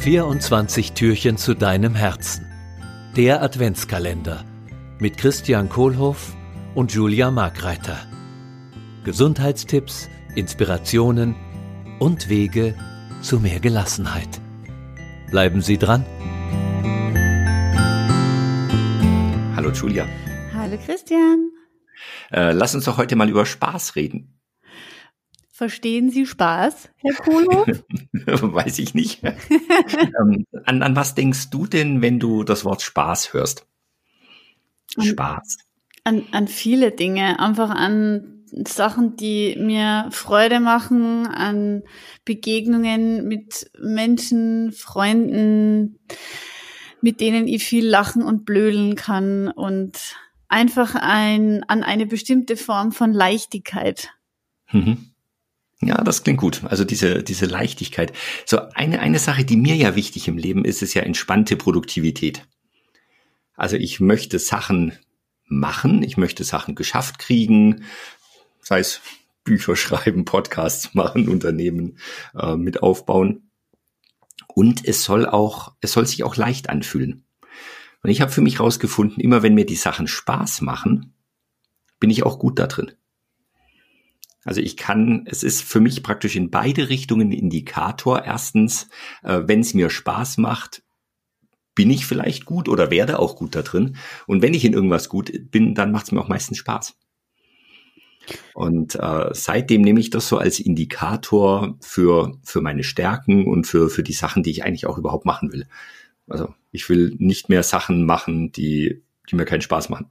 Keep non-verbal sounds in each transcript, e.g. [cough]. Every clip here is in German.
24 Türchen zu deinem Herzen. Der Adventskalender mit Christian Kohlhoff und Julia Markreiter. Gesundheitstipps, Inspirationen und Wege zu mehr Gelassenheit. Bleiben Sie dran. Hallo Julia. Hallo Christian. Äh, lass uns doch heute mal über Spaß reden. Verstehen Sie Spaß, Herr Kohlhoff? [laughs] Weiß ich nicht. ähm, an, an was denkst du denn, wenn du das Wort Spaß hörst? Spaß. An, an viele Dinge, einfach an Sachen, die mir Freude machen, an Begegnungen mit Menschen, Freunden, mit denen ich viel lachen und blödeln kann und einfach ein, an eine bestimmte Form von Leichtigkeit. Mhm. Ja, das klingt gut. Also diese, diese Leichtigkeit. So eine, eine Sache, die mir ja wichtig im Leben ist, ist ja entspannte Produktivität. Also ich möchte Sachen machen, ich möchte Sachen geschafft kriegen, sei es Bücher schreiben, Podcasts machen, Unternehmen äh, mit aufbauen. Und es soll auch, es soll sich auch leicht anfühlen. Und ich habe für mich rausgefunden, immer wenn mir die Sachen Spaß machen, bin ich auch gut da drin. Also ich kann, es ist für mich praktisch in beide Richtungen ein Indikator. Erstens, äh, wenn es mir Spaß macht, bin ich vielleicht gut oder werde auch gut da drin. Und wenn ich in irgendwas gut bin, dann macht es mir auch meistens Spaß. Und äh, seitdem nehme ich das so als Indikator für, für meine Stärken und für, für die Sachen, die ich eigentlich auch überhaupt machen will. Also ich will nicht mehr Sachen machen, die, die mir keinen Spaß machen.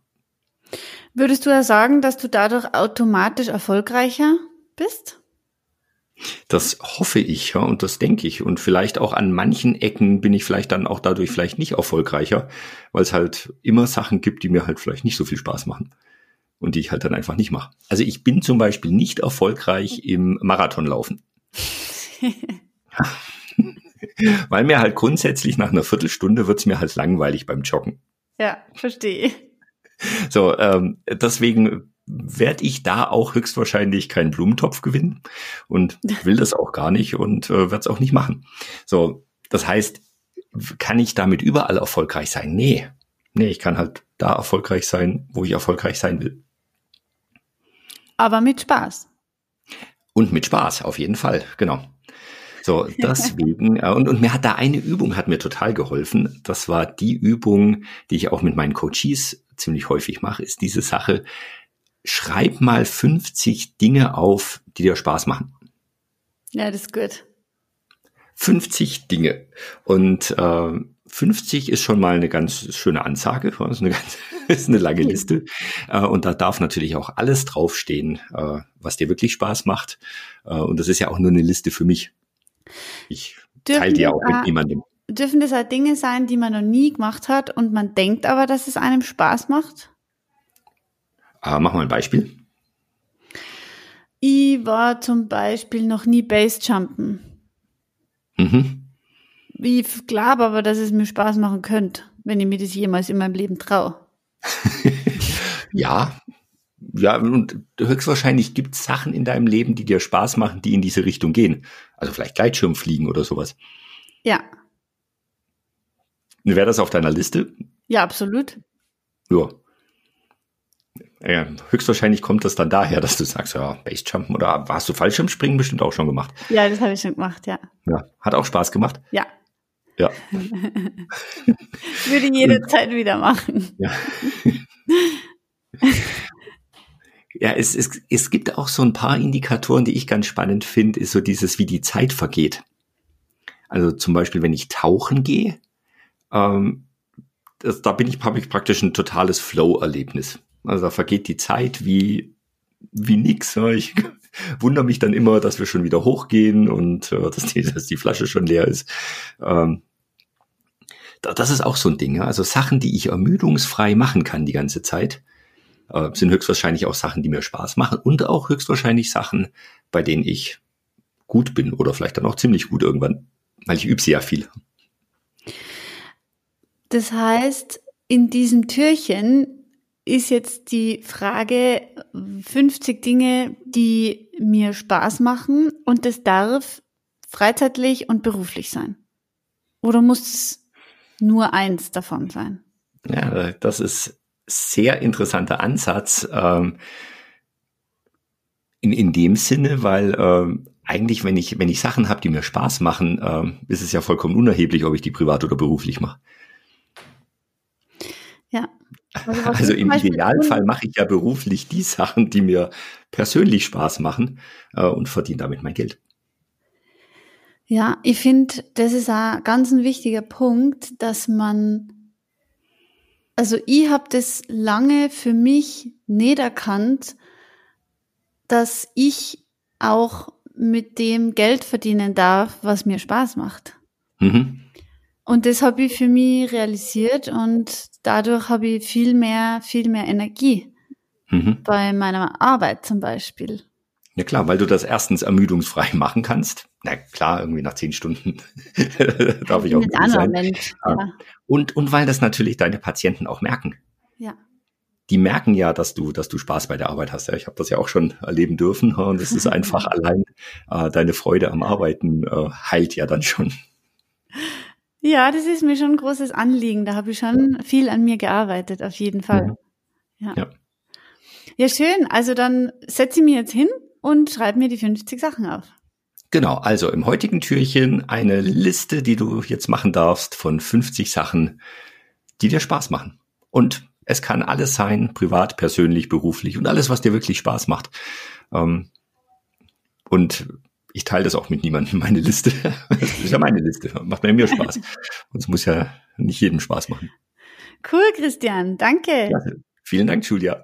Würdest du ja sagen, dass du dadurch automatisch erfolgreicher bist? Das hoffe ich, ja, und das denke ich. Und vielleicht auch an manchen Ecken bin ich vielleicht dann auch dadurch vielleicht nicht erfolgreicher, weil es halt immer Sachen gibt, die mir halt vielleicht nicht so viel Spaß machen und die ich halt dann einfach nicht mache. Also ich bin zum Beispiel nicht erfolgreich im Marathonlaufen. [laughs] weil mir halt grundsätzlich nach einer Viertelstunde wird's mir halt langweilig beim Joggen. Ja, verstehe. [laughs] So, ähm, deswegen werde ich da auch höchstwahrscheinlich keinen Blumentopf gewinnen und [laughs] will das auch gar nicht und äh, werde es auch nicht machen. So, das heißt, kann ich damit überall erfolgreich sein? Nee. Nee, ich kann halt da erfolgreich sein, wo ich erfolgreich sein will. Aber mit Spaß. Und mit Spaß, auf jeden Fall, genau. So, [laughs] deswegen, äh, und, und mir hat da eine Übung, hat mir total geholfen. Das war die Übung, die ich auch mit meinen Coaches ziemlich häufig mache, ist diese Sache, schreib mal 50 Dinge auf, die dir Spaß machen. Ja, das ist gut. 50 Dinge. Und äh, 50 ist schon mal eine ganz schöne Ansage, das [laughs] ist eine, ganz, ist eine lange Liste. Äh, und da darf natürlich auch alles draufstehen, äh, was dir wirklich Spaß macht. Äh, und das ist ja auch nur eine Liste für mich. Ich teile die ja auch mit niemandem dürfen das auch Dinge sein, die man noch nie gemacht hat und man denkt aber, dass es einem Spaß macht? Ah, mach mal ein Beispiel. Ich war zum Beispiel noch nie Bassjumpen. Mhm. Ich glaube aber, dass es mir Spaß machen könnte, wenn ich mir das jemals in meinem Leben traue. [laughs] ja, ja, und höchstwahrscheinlich gibt es Sachen in deinem Leben, die dir Spaß machen, die in diese Richtung gehen. Also vielleicht Gleitschirmfliegen oder sowas. Ja, Wäre das auf deiner Liste? Ja, absolut. Ja. ja. Höchstwahrscheinlich kommt das dann daher, dass du sagst, ja, Basejumpen oder hast du Fallschirmspringen bestimmt auch schon gemacht? Ja, das habe ich schon gemacht, ja. Ja, hat auch Spaß gemacht? Ja. Ja. [laughs] Würde jederzeit wieder machen. Ja. [laughs] Ja, es, es, es gibt auch so ein paar Indikatoren, die ich ganz spannend finde, ist so dieses, wie die Zeit vergeht. Also zum Beispiel, wenn ich tauchen gehe, ähm, das, da bin ich, ich praktisch ein totales Flow-Erlebnis. Also da vergeht die Zeit wie, wie nix. Ich [laughs] wundere mich dann immer, dass wir schon wieder hochgehen und äh, dass, die, dass die Flasche schon leer ist. Ähm, das ist auch so ein Ding. Also Sachen, die ich ermüdungsfrei machen kann die ganze Zeit, äh, sind höchstwahrscheinlich auch Sachen, die mir Spaß machen und auch höchstwahrscheinlich Sachen, bei denen ich gut bin oder vielleicht dann auch ziemlich gut irgendwann, weil ich übe sie ja viel. Das heißt, in diesem Türchen ist jetzt die Frage 50 Dinge, die mir Spaß machen und das darf freizeitlich und beruflich sein. Oder muss es nur eins davon sein? Ja, das ist sehr interessanter Ansatz. Ähm, in, in dem Sinne, weil ähm, eigentlich, wenn ich, wenn ich Sachen habe, die mir Spaß machen, ähm, ist es ja vollkommen unerheblich, ob ich die privat oder beruflich mache. Ja. Also, also im Idealfall mache ich ja beruflich die Sachen, die mir persönlich Spaß machen äh, und verdiene damit mein Geld. Ja, ich finde, das ist ein ganz ein wichtiger Punkt, dass man, also ich habe das lange für mich nicht erkannt, dass ich auch mit dem Geld verdienen darf, was mir Spaß macht. Mhm. Und das habe ich für mich realisiert und dadurch habe ich viel mehr, viel mehr Energie mhm. bei meiner Arbeit zum Beispiel. Ja klar, weil du das erstens ermüdungsfrei machen kannst. Na klar, irgendwie nach zehn Stunden [laughs] darf ich auch mit sein. Mensch, ja. Und, und weil das natürlich deine Patienten auch merken. Ja. Die merken ja, dass du, dass du Spaß bei der Arbeit hast. Ja, ich habe das ja auch schon erleben dürfen. Und es ist [laughs] einfach allein äh, deine Freude am Arbeiten äh, heilt ja dann schon. Ja, das ist mir schon ein großes Anliegen. Da habe ich schon viel an mir gearbeitet, auf jeden Fall. Mhm. Ja. ja. Ja, schön. Also dann setze ich mich jetzt hin und schreibe mir die 50 Sachen auf. Genau, also im heutigen Türchen eine Liste, die du jetzt machen darfst von 50 Sachen, die dir Spaß machen. Und es kann alles sein, privat, persönlich, beruflich und alles, was dir wirklich Spaß macht. Ähm, und ich teile das auch mit niemandem, meine Liste. [laughs] Das ist ja meine Liste. Macht mir Spaß. Und es muss ja nicht jedem Spaß machen. Cool, Christian. Danke. Klasse. Vielen Dank, Julia.